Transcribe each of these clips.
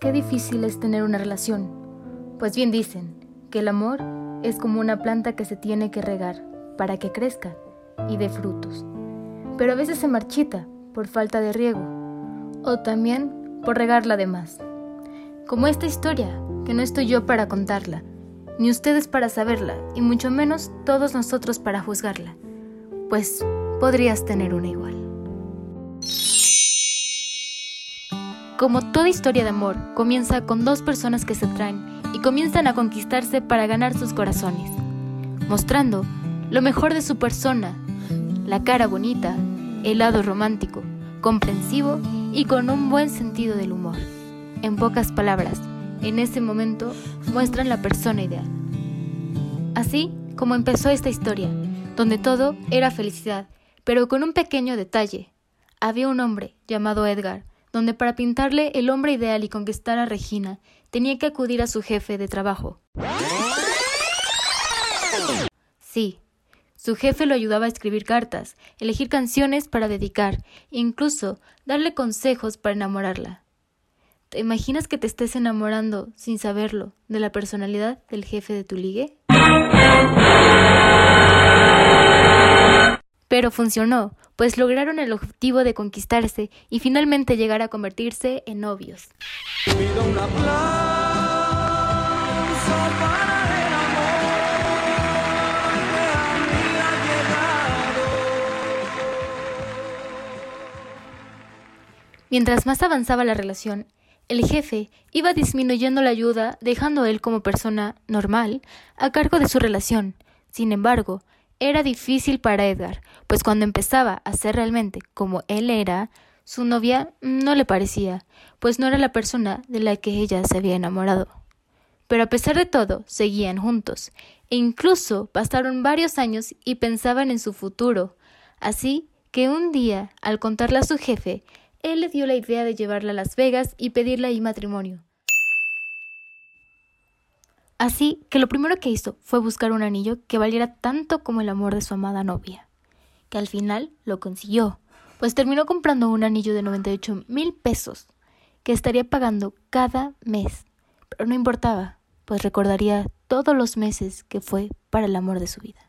qué difícil es tener una relación. Pues bien dicen que el amor es como una planta que se tiene que regar para que crezca y dé frutos. Pero a veces se marchita por falta de riego o también por regarla de más. Como esta historia, que no estoy yo para contarla, ni ustedes para saberla, y mucho menos todos nosotros para juzgarla, pues podrías tener una igual. Como toda historia de amor, comienza con dos personas que se traen y comienzan a conquistarse para ganar sus corazones, mostrando lo mejor de su persona, la cara bonita, el lado romántico, comprensivo y con un buen sentido del humor. En pocas palabras, en ese momento muestran la persona ideal. Así como empezó esta historia, donde todo era felicidad, pero con un pequeño detalle. Había un hombre llamado Edgar, donde para pintarle el hombre ideal y conquistar a Regina, tenía que acudir a su jefe de trabajo. Sí, su jefe lo ayudaba a escribir cartas, elegir canciones para dedicar, e incluso darle consejos para enamorarla. ¿Te imaginas que te estés enamorando, sin saberlo, de la personalidad del jefe de tu ligue? Pero funcionó, pues lograron el objetivo de conquistarse y finalmente llegar a convertirse en novios. Mientras más avanzaba la relación, el jefe iba disminuyendo la ayuda, dejando a él como persona normal a cargo de su relación. Sin embargo, era difícil para Edgar, pues cuando empezaba a ser realmente como él era, su novia no le parecía, pues no era la persona de la que ella se había enamorado. Pero a pesar de todo, seguían juntos, e incluso pasaron varios años y pensaban en su futuro. Así que un día, al contarle a su jefe, él le dio la idea de llevarla a Las Vegas y pedirle ahí matrimonio. Así que lo primero que hizo fue buscar un anillo que valiera tanto como el amor de su amada novia, que al final lo consiguió, pues terminó comprando un anillo de 98 mil pesos, que estaría pagando cada mes, pero no importaba, pues recordaría todos los meses que fue para el amor de su vida.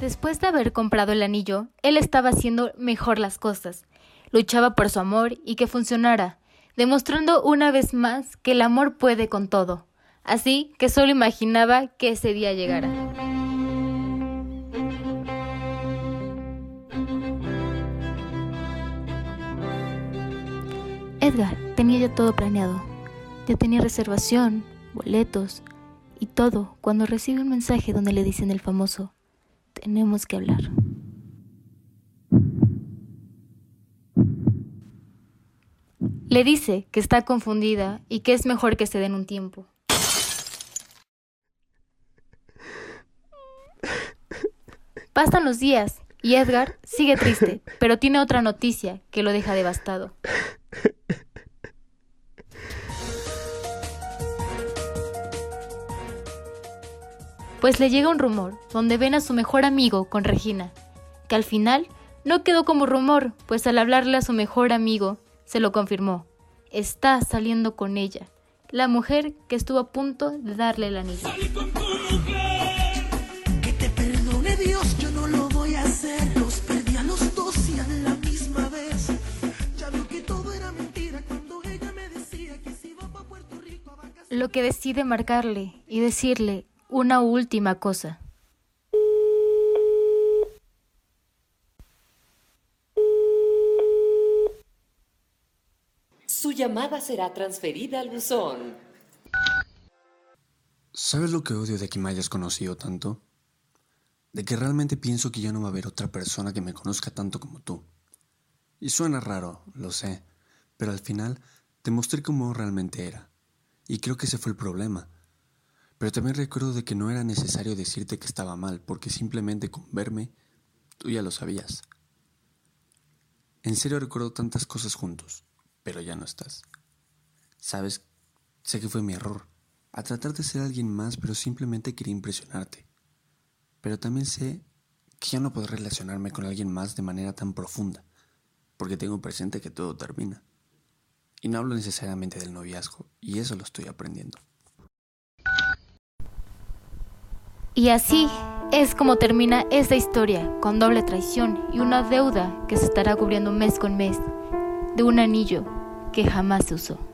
Después de haber comprado el anillo, él estaba haciendo mejor las cosas. Luchaba por su amor y que funcionara, demostrando una vez más que el amor puede con todo. Así que solo imaginaba que ese día llegara. Edgar tenía ya todo planeado. Ya tenía reservación, boletos y todo cuando recibe un mensaje donde le dicen el famoso, tenemos que hablar. Le dice que está confundida y que es mejor que se den un tiempo. Pasan los días y Edgar sigue triste, pero tiene otra noticia que lo deja devastado. Pues le llega un rumor donde ven a su mejor amigo con Regina, que al final no quedó como rumor, pues al hablarle a su mejor amigo se lo confirmó. Está saliendo con ella, la mujer que estuvo a punto de darle el anillo. Lo que decide marcarle y decirle una última cosa. Su llamada será transferida al buzón. ¿Sabes lo que odio de que me hayas conocido tanto? De que realmente pienso que ya no va a haber otra persona que me conozca tanto como tú. Y suena raro, lo sé, pero al final te mostré cómo realmente era. Y creo que ese fue el problema pero también recuerdo de que no era necesario decirte que estaba mal, porque simplemente con verme, tú ya lo sabías. En serio recuerdo tantas cosas juntos, pero ya no estás. Sabes, sé que fue mi error, a tratar de ser alguien más, pero simplemente quería impresionarte. Pero también sé que ya no puedo relacionarme con alguien más de manera tan profunda, porque tengo presente que todo termina. Y no hablo necesariamente del noviazgo, y eso lo estoy aprendiendo. Y así es como termina esta historia, con doble traición y una deuda que se estará cubriendo mes con mes de un anillo que jamás se usó.